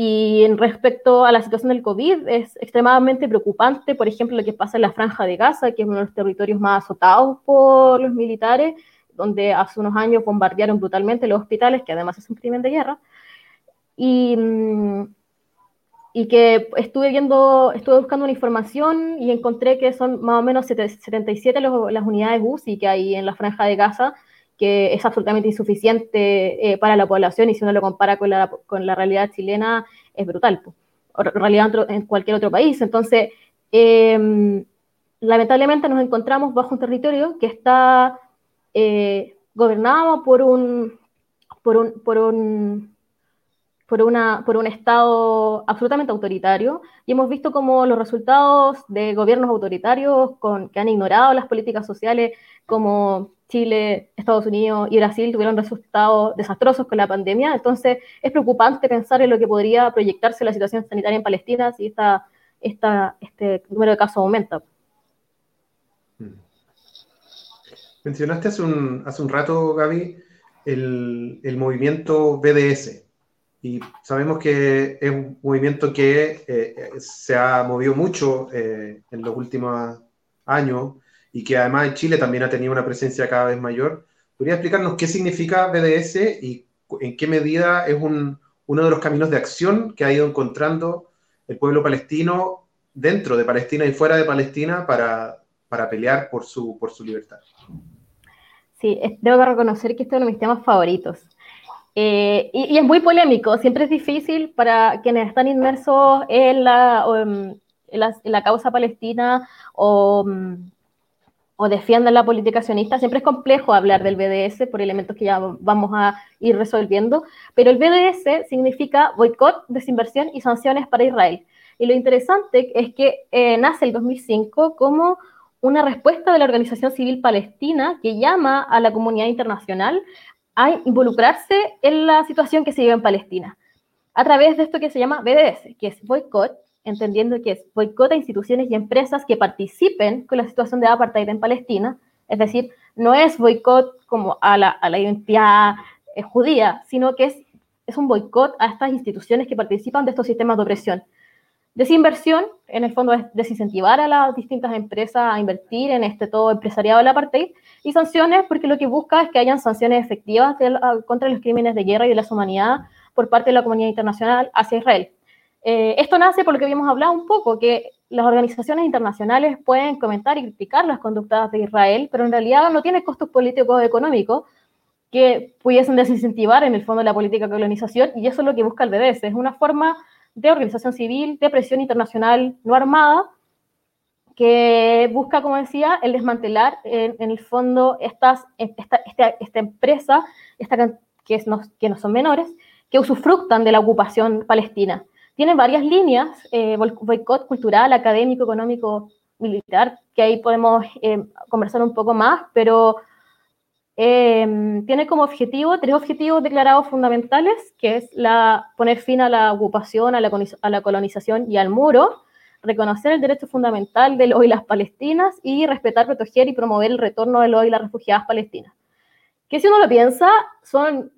Y en respecto a la situación del COVID, es extremadamente preocupante, por ejemplo, lo que pasa en la Franja de Gaza, que es uno de los territorios más azotados por los militares, donde hace unos años bombardearon brutalmente los hospitales, que además es un crimen de guerra. Y, mm, y que estuve viendo, estuve buscando una información y encontré que son más o menos 77 las unidades UCI que hay en la Franja de Gaza, que es absolutamente insuficiente eh, para la población y si uno lo compara con la, realidad chilena es brutal, o realidad en cualquier otro país. Entonces, em, lamentablemente nos encontramos bajo un territorio que está eh, gobernado por un, por un, por un por, una, por un Estado absolutamente autoritario y hemos visto como los resultados de gobiernos autoritarios con, que han ignorado las políticas sociales como Chile, Estados Unidos y Brasil tuvieron resultados desastrosos con la pandemia. Entonces es preocupante pensar en lo que podría proyectarse la situación sanitaria en Palestina si esta, este número de casos aumenta. Hmm. Mencionaste hace un, hace un rato, Gaby, el, el movimiento BDS, y sabemos que es un movimiento que eh, se ha movido mucho eh, en los últimos años y que además en Chile también ha tenido una presencia cada vez mayor. ¿Podría explicarnos qué significa BDS y en qué medida es un, uno de los caminos de acción que ha ido encontrando el pueblo palestino dentro de Palestina y fuera de Palestina para, para pelear por su, por su libertad? Sí, debo reconocer que este es uno de mis temas favoritos. Eh, y, es muy polémico, siempre es difícil para quienes están inmersos en la, la, causa palestina o, mm, o defiendan la política sionista. Siempre es complejo hablar del BDS por elementos que ya vamos a ir resolviendo, pero el BDS significa boicot, desinversión y sanciones para Israel. Y lo interesante es que eh, nace el 2005 como una respuesta de la organización civil palestina que llama a la comunidad internacional a involucrarse en la situación que se vive en Palestina a través de esto que se llama BDS, que es boicot, entendiendo que es boicot a instituciones y empresas que participen con la situación de apartheid en Palestina, es decir, no es boicot como a la, a la identidad eh, judía, sino que es, es un boicot a estas instituciones que participan de estos sistemas de opresión. Desinversión, en el fondo, es desincentivar a las distintas empresas a invertir en este todo empresariado del apartheid. Y sanciones, porque lo que busca es que hayan sanciones efectivas contra los crímenes de guerra y de la humanidad por parte de la comunidad internacional hacia Israel. Eh, esto nace por lo que habíamos hablado un poco, que las organizaciones internacionales pueden comentar y criticar las conductas de Israel, pero en realidad no tiene costos políticos o económicos que pudiesen desincentivar en el fondo la política de colonización, y eso es lo que busca el BDS. Es una forma de organización civil, de presión internacional no armada, que busca, como decía, el desmantelar en, el fondo estas, esta, esta, empresa esta, que, no, que no son menores, que usufructan de la ocupación palestina. Tiene varias líneas, eh, boicot cultural, académico, económico, militar, que ahí podemos eh, conversar un poco más, pero Em, tiene como objetivo tres objetivos declarados fundamentales, que es la, poner fin a la ocupación, a la, a la colonización y al muro, reconocer el derecho fundamental de los y las palestinas y respetar, proteger y promover el retorno de los y las refugiadas palestinas. Que si uno lo piensa, son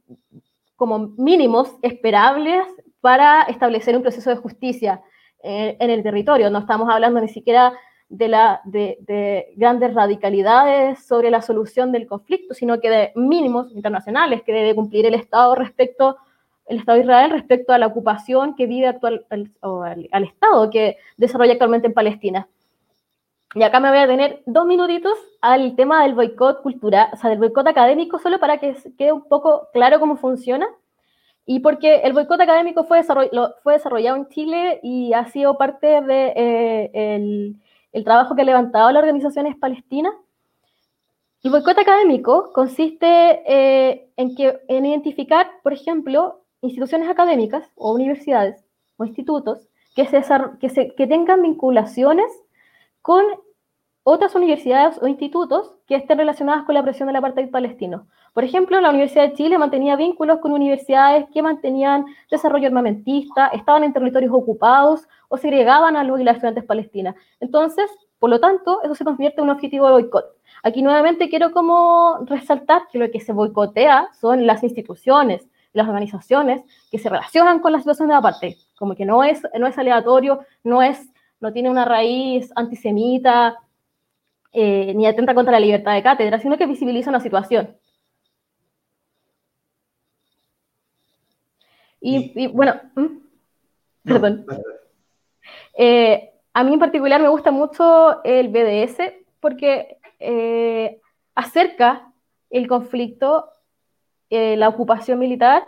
como mínimos esperables para establecer un proceso de justicia eh, en el territorio. No estamos hablando ni siquiera de, la, de, grandes radicalidades sobre la solución del conflicto, sino que de mínimos internacionales que debe cumplir el Estado respecto el Estado de Israel respecto a la ocupación que vive actual, o al, Estado que desarrolla actualmente en Palestina. Y acá me voy a tener dos minutitos al tema del boicot cultural, o sea, del boicot académico, solo para que quede un poco claro cómo funciona. Y porque el boicot académico fue, fue desarrollado en Chile y ha sido parte del de, eh, trabajo que ha levantado la organización es Palestina. El boicot académico consiste eh, en, que, en identificar, por ejemplo, instituciones académicas o universidades o institutos que, se, que tengan vinculaciones con otras universidades o institutos que estén relacionadas con la presión del apartheid palestino. Por ejemplo, la Universidad de Chile mantenía vínculos con universidades que mantenían desarrollo armamentista, estaban en territorios ocupados o segregaban a los y las estudiantes palestinas. Entonces, por lo tanto, eso se convierte en un objetivo de boicot. Aquí nuevamente quiero como resaltar que lo que se boicotea son las instituciones, las organizaciones que se relacionan con la situación de apartheid. Como que no es, no es aleatorio, no, es, no tiene una raíz antisemita, eh, ni atenta contra la libertad de cátedra, sino que visibiliza una situación. Y, bueno, perdón. Eh, a mí en particular me gusta mucho el BDS porque eh, acerca el conflicto, la ocupación militar,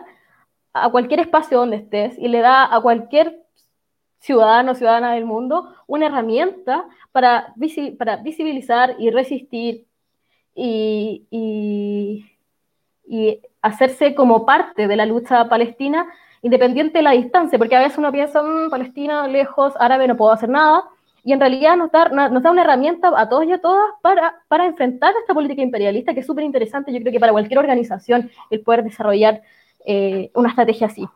a cualquier espacio donde estés y le da a cualquier ciudadano o ciudadana del mundo una herramienta para, para visibilizar y resistir y, y hacerse como parte de la lucha palestina independiente de la distancia, porque a veces uno piensa, mmm, Palestina, lejos, árabe, no puedo hacer nada, y en realidad nos da, nos da una herramienta a todos y a todas para, para enfrentar esta política imperialista, que es súper interesante, yo creo que para cualquier organización el poder desarrollar eh, una estrategia así.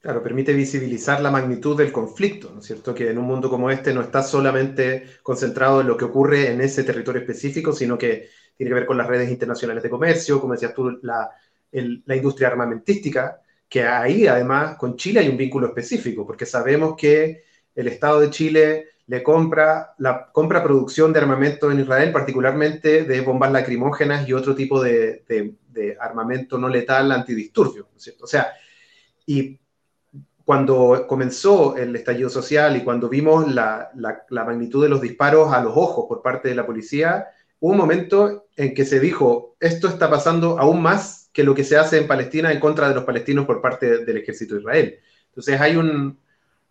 Claro, permite visibilizar la magnitud del conflicto, ¿no es cierto? Que en un mundo como este no está solamente concentrado en lo que ocurre en ese territorio específico, sino que tiene que ver con las redes internacionales de comercio, como decías tú, la, la industria armamentística, que ahí además con Chile hay un vínculo específico, porque sabemos que el Estado de Chile le compra, la, compra producción de armamento en Israel, particularmente de bombas lacrimógenas y otro tipo de, armamento no letal antidisturbio, cierto? O sea, y cuando comenzó el estallido social y cuando vimos la, la, magnitud de los disparos a los ojos por parte de la policía, hubo un momento en que se dijo, esto está pasando aún más que lo que se hace en Palestina en contra de los palestinos por parte del ejército de Israel. Entonces hay un,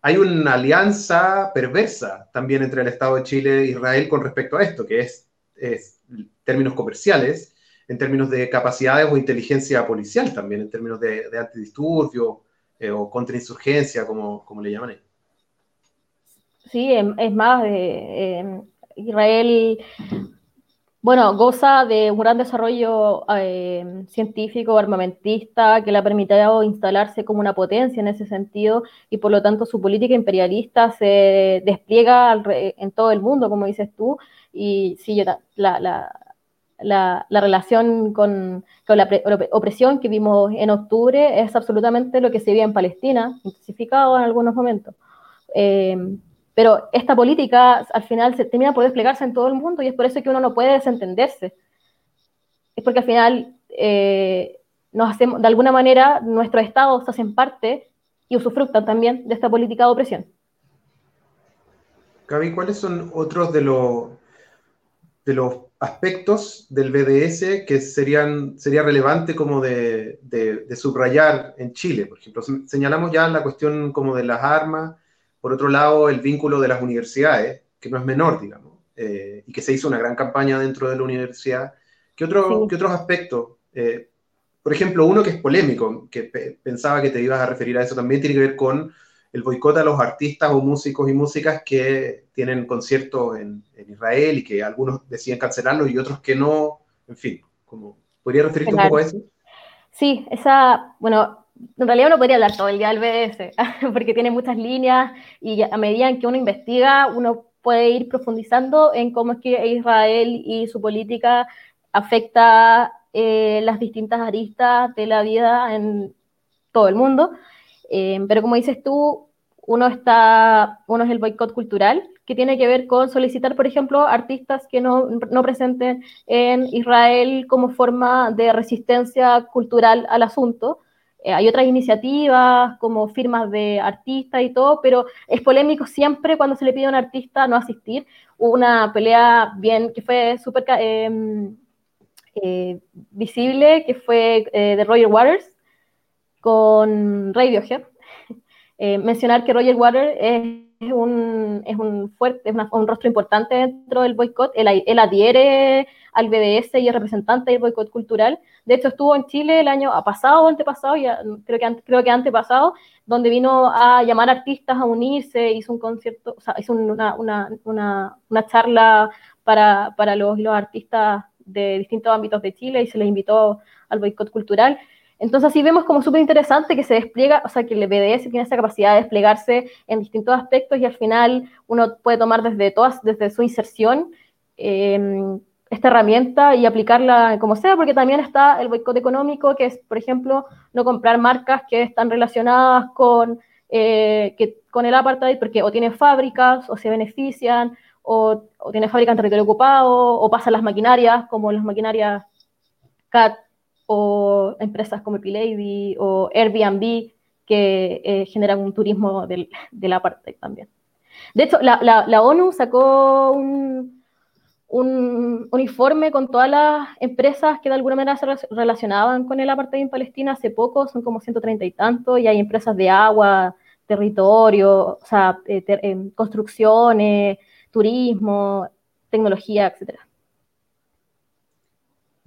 hay una alianza perversa también entre el Estado de Chile e Israel con respecto a esto, que es, es términos comerciales, en términos de capacidades o inteligencia policial también, en términos de, de antidisturbio eh, o contrainsurgencia, como, como le llaman. Sí, em, es más, eh, em, Israel, bueno, goza de un gran desarrollo eh, científico, armamentista, que le ha permitido instalarse como una potencia en ese sentido y por lo tanto su política imperialista se despliega en todo el mundo, como dices tú, y sí, la, la, la relación con, con, la opresión que vimos en octubre es absolutamente lo que se vive en Palestina, intensificado en algunos momentos. Eh, pero esta política al final se termina por desplegarse en todo el mundo y es por eso que uno no puede desentenderse. Es porque al final eh, nos hacemos, de alguna manera nuestros estados hacen parte y usufructan también de esta política de opresión. Gaby, ¿cuáles son otros de los de los aspectos del BDS que serían, sería relevante como de, de, subrayar en Chile. Por ejemplo, señalamos ya la cuestión como de las armas, por otro lado, el vínculo de las universidades, que no es menor, digamos, eh, y que se hizo una gran campaña dentro de la universidad. ¿Qué, otro, ¿qué otros aspectos? Eh, por ejemplo, uno que es polémico, que pensaba que te ibas a referir a eso también, tiene que ver con el boicot a los artistas o músicos y músicas que tienen conciertos en, Israel y que algunos deciden cancelarlo y otros que no, en fin, como, ¿podría referirte un poco a eso? Sí, esa, bueno, en realidad uno podría hablar todo el día del BDS, porque tiene muchas líneas y a medida que uno investiga, uno puede ir profundizando en cómo es que Israel y su política afecta eh, las distintas aristas de la vida en todo el mundo. Eh, pero como dices tú, uno, está, uno es el boicot cultural, que tiene que ver con solicitar, por ejemplo, artistas que no, no, presenten en Israel como forma de resistencia cultural al asunto. Eh, hay otras iniciativas como firmas de artistas y todo, pero es polémico siempre cuando se le pide a un artista no asistir. Hubo una pelea bien que fue súper em, eh, visible, que fue de Roger Waters, con Radiohead. Eh, mencionar que Roger Waters es un, es un fuerte, es un rostro importante dentro del boicot. Él, adhiere al BDS y es representante del boicot cultural. De hecho, estuvo en Chile el año pasado o antepasado, ya, creo, que, creo que antepasado, donde vino a llamar artistas a unirse, hizo un concierto, o sea, hizo una, una, una, una charla para, para los artistas de distintos ámbitos de Chile y se les invitó al boicot cultural. Entonces así vemos como súper interesante que se despliega, o sea, que el BDS tiene esa capacidad de desplegarse en distintos aspectos y al final uno puede tomar desde todas, desde su inserción, em, esta herramienta y aplicarla como sea, porque también está el boicot económico, que es, por ejemplo, no comprar marcas que están relacionadas con, eh, que, con el apartheid, porque o tienen fábricas, o se benefician, o, tienen fábricas en territorio ocupado, o pasan las maquinarias, como las maquinarias CAT, o empresas como Epilady o Airbnb que eh, generan un turismo del, de la parte también. De hecho, la, la, ONU sacó un, un, informe con todas las empresas que de alguna manera se relacionaban con el apartheid en Palestina hace poco, son como 130 y tanto, y hay empresas de agua, territorio, o sea, eh, construcciones, turismo, tecnología, etcétera.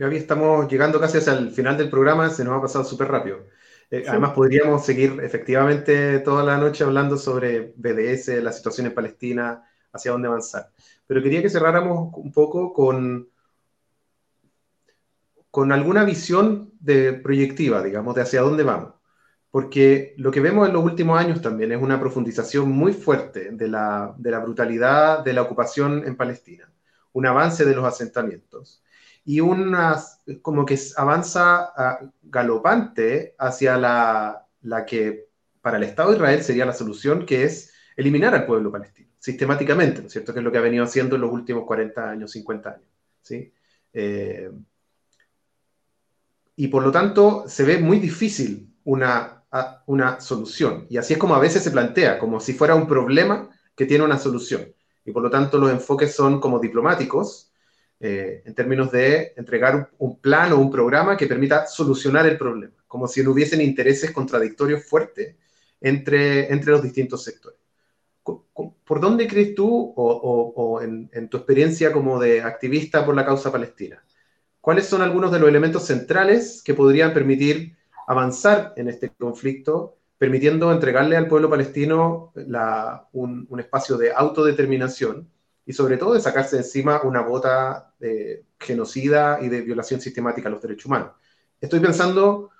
Gaby, estamos llegando casi hacia el final del programa, se nos ha pasado súper rápido. Eh, además, podríamos seguir efectivamente toda la noche hablando sobre BDS, la situación en Palestina, hacia dónde avanzar. Pero quería que cerráramos un poco con, con alguna visión de proyectiva, digamos, de hacia dónde vamos. Porque lo que vemos en los últimos años también es una profundización muy fuerte de la, de la brutalidad de la ocupación en Palestina, un avance de los asentamientos y una, como que avanza ah, galopante hacia la, la, que para el Estado de Israel sería la solución, que es eliminar al pueblo palestino, sistemáticamente, ¿no es cierto? Que es lo que ha venido haciendo en los últimos 40 años, 50 años, ¿sí? Eh, y por lo tanto se ve muy difícil una, una solución. Y así es como a veces se plantea, como si fuera un problema que tiene una solución. Y por lo tanto los enfoques son como diplomáticos, eh, en términos de entregar un plan o un programa que permita solucionar el problema, como si no hubiesen intereses contradictorios fuertes entre, entre los distintos sectores. ¿por dónde crees tú, o, en, tu experiencia como de activista por la causa palestina, cuáles son algunos de los elementos centrales que podrían permitir avanzar en este conflicto, permitiendo entregarle al pueblo palestino un, espacio de autodeterminación y sobre todo de sacarse encima una bota de genocida y de violación sistemática a los derechos humanos? Estoy pensando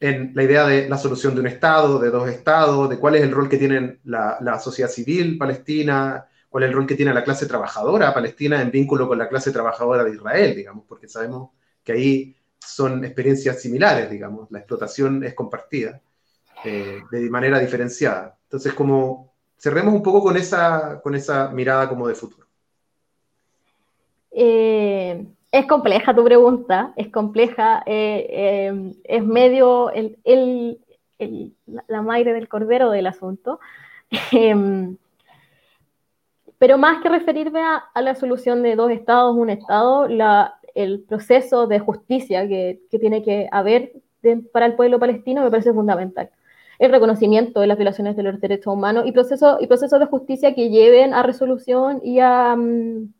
en la idea de la solución de un Estado, de dos Estados, de cuál es el rol que tiene la, sociedad civil palestina, cuál es el rol que tiene la clase trabajadora palestina en vínculo con la clase trabajadora de Israel, digamos, porque sabemos que ahí son experiencias similares, digamos, la explotación es compartida eh, de manera diferenciada. Entonces, como cerremos un poco con esa, con esa mirada como de futuro. Eh, es compleja tu pregunta, es compleja, eh, eh, es medio el, la madre del cordero del asunto. Em, pero más que referirme a, la solución de dos estados, un estado, el proceso de justicia que, tiene que haber para el pueblo palestino me parece fundamental. El reconocimiento de las violaciones de los derechos humanos y procesos y procesos de justicia que lleven a resolución y a, mm,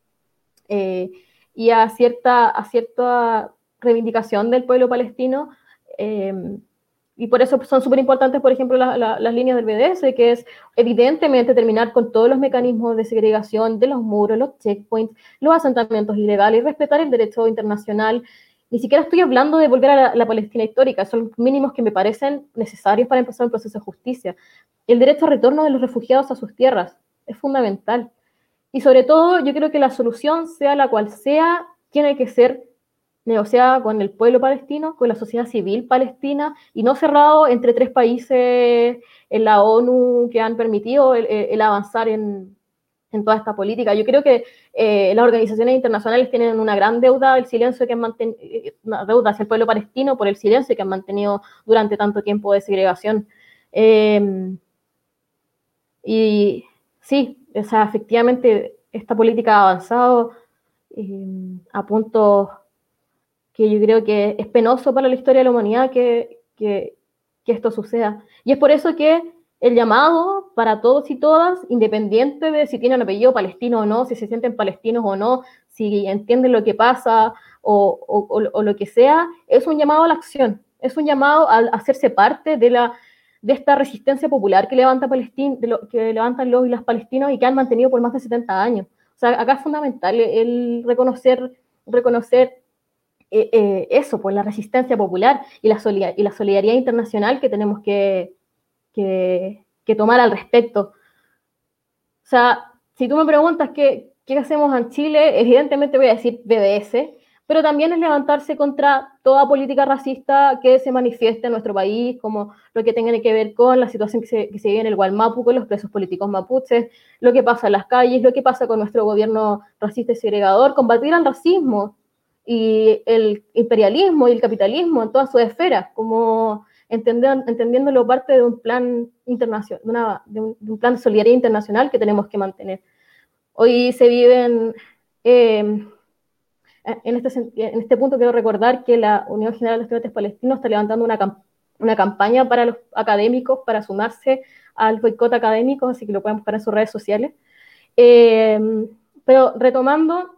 eh, y a cierta, a cierta reivindicación del pueblo palestino. Em, y por eso son súper importantes, por ejemplo, las líneas del BDS, que es evidentemente terminar con todos los mecanismos de segregación de los muros, los checkpoints, los asentamientos ilegales, respetar el derecho internacional. Ni siquiera estoy hablando de volver a la, la Palestina histórica, son mínimos que me parecen necesarios para empezar un proceso de justicia. El derecho al retorno de los refugiados a sus tierras es fundamental. Y sobre todo, yo creo que la solución, sea la cual sea, tiene que ser negociada con el pueblo palestino, con la sociedad civil palestina, y no cerrado entre tres países en la ONU que han permitido el, avanzar en, toda esta política. Yo creo que eh, las organizaciones internacionales tienen una gran deuda, el silencio que han mantenido, una deuda hacia el pueblo palestino por el silencio que han mantenido durante tanto tiempo de segregación. Eh, y sí, o sea, efectivamente esta política ha avanzado eh, a puntos que yo creo que es penoso para la historia de la humanidad que, que, esto suceda. Y es por eso que el llamado para todos y todas, independiente de si tienen apellido palestino o no, si se sienten palestinos o no, si entienden lo que pasa o, o, lo que sea, es un llamado a la acción, es un llamado a hacerse parte de la de esta resistencia popular que, levanta Palestina, que levantan los y las palestinos y que han mantenido por más de 70 años. O sea, acá es fundamental el reconocer, reconocer eh, eh, eso, pues la resistencia popular y la, y la solidaridad internacional que tenemos que, que, que, tomar al respecto. O sea, si tú me preguntas qué, qué hacemos en Chile, evidentemente voy a decir BDS, pero también es levantarse contra toda política racista que se manifieste en nuestro país, como lo que tenga que ver con la situación que se, que se vive en el Gualmapu con los presos políticos mapuches, lo que pasa en las calles, lo que pasa con nuestro gobierno racista y segregador, combatir el racismo y el imperialismo y el capitalismo en todas sus esferas, como entendiéndolo parte de un plan internacional, de, un, plan de solidaridad internacional que tenemos que mantener. Hoy se viven... Eh, en este, en este punto quiero recordar que la Unión General de Estudiantes Palestinos está levantando una, una campaña para los académicos para sumarse al boicot académico, así que lo pueden buscar en sus redes sociales. Eh, pero retomando,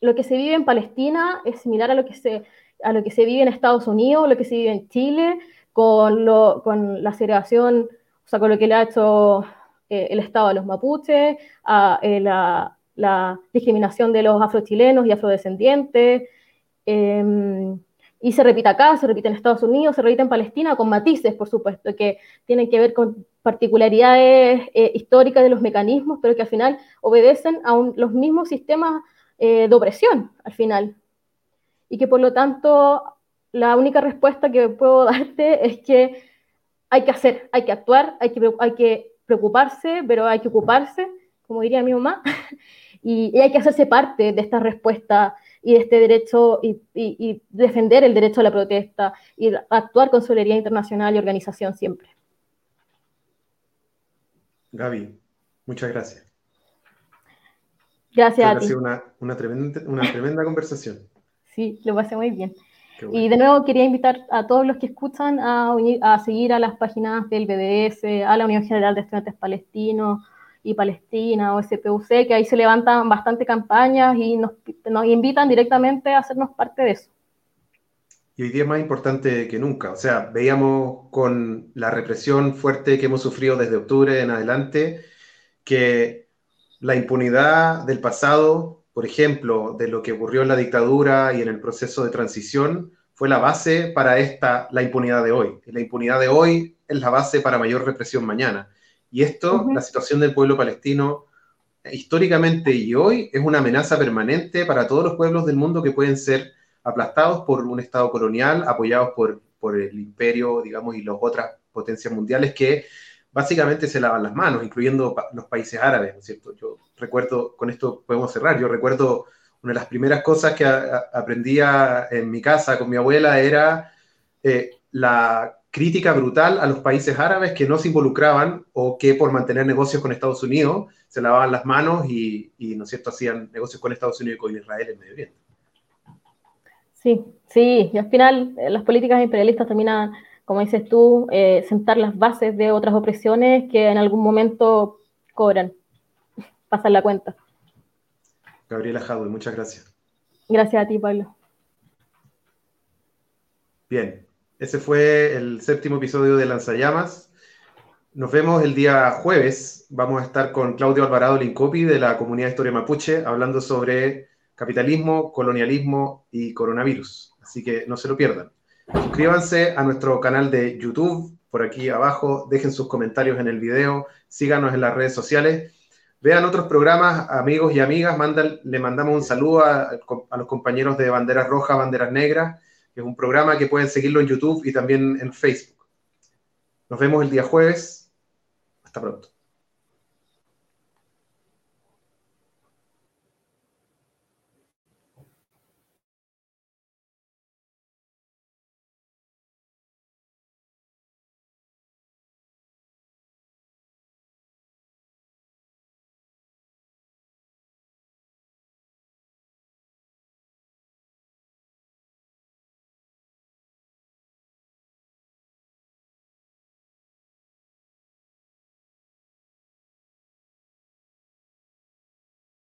lo que se vive en Palestina es similar a lo que se, a lo que se vive en Estados Unidos, lo que se vive en Chile, con, lo, con la segregación, o sea, con lo que le ha hecho eh, el Estado a los mapuches, a eh, la, la discriminación de los afrochilenos y afrodescendientes. Em, y se repite acá, se repite en Estados Unidos, se repite en Palestina, con matices, por supuesto, que tienen que ver con particularidades eh, históricas de los mecanismos, pero que al final obedecen a los mismos sistemas eh, de opresión, al final. Y que por lo tanto, la única respuesta que puedo darte es que hay que hacer, hay que actuar, hay que, hay que preocuparse, pero hay que ocuparse, como diría mi mamá, y, hay que hacerse parte de esta respuesta y de este derecho y, defender el derecho a la protesta y actuar con solidaridad internacional y organización siempre. Gaby, muchas gracias. Gracias a ti. Ha sido una, tremenda, una tremenda conversación. Sí, lo pasé muy bien. Y de nuevo quería invitar a todos los que escuchan a, a seguir a las páginas del BDS, a la Unión General de Estudiantes Palestinos y Palestina o SPUC, que ahí se levantan bastante campañas y nos, nos invitan directamente a hacernos parte de eso. Y hoy día es más importante que nunca. O sea, veíamos con la represión fuerte que hemos sufrido desde octubre en adelante, que la impunidad del pasado por ejemplo, de lo que ocurrió en la dictadura y en el proceso de transición, fue la base para esta, la impunidad de hoy. La impunidad de hoy es la base para mayor represión mañana. Y esto, la situación del pueblo palestino, históricamente y hoy, es una amenaza permanente para todos los pueblos del mundo que pueden ser aplastados por un Estado colonial, apoyados por, por el imperio, digamos, y las otras potencias mundiales que básicamente se lavan las manos, incluyendo los países árabes, ¿no es cierto? Yo recuerdo, con esto podemos cerrar, yo recuerdo una de las primeras cosas que aprendía en mi casa con mi abuela era eh, la crítica brutal a los países árabes que no se involucraban o que por mantener negocios con Estados Unidos se lavaban las manos y, ¿no es cierto?, hacían negocios con Estados Unidos y con Israel en Medio Oriente. Sí, sí, y al final eh, las políticas imperialistas terminan como dices tú, eh, sentar las bases de otras opresiones que en algún momento cobran, pasan la cuenta. Gabriela Jadwe, muchas gracias. Gracias a ti, Pablo. Bien, ese fue el séptimo episodio de Lanzallamas. Nos vemos el día jueves. Vamos a estar con Claudio Alvarado Lincopi de la comunidad Historia Mapuche hablando sobre capitalismo, colonialismo y coronavirus. Así que no se lo pierdan. Suscríbanse a nuestro canal de YouTube, por aquí abajo, dejen sus comentarios en el video, síganos en las redes sociales, vean otros programas, amigos y amigas, le mandamos un saludo a, a, los compañeros de Banderas Rojas, Banderas Negras, es un programa que pueden seguirlo en YouTube y también en Facebook. Nos vemos el día jueves. Hasta pronto.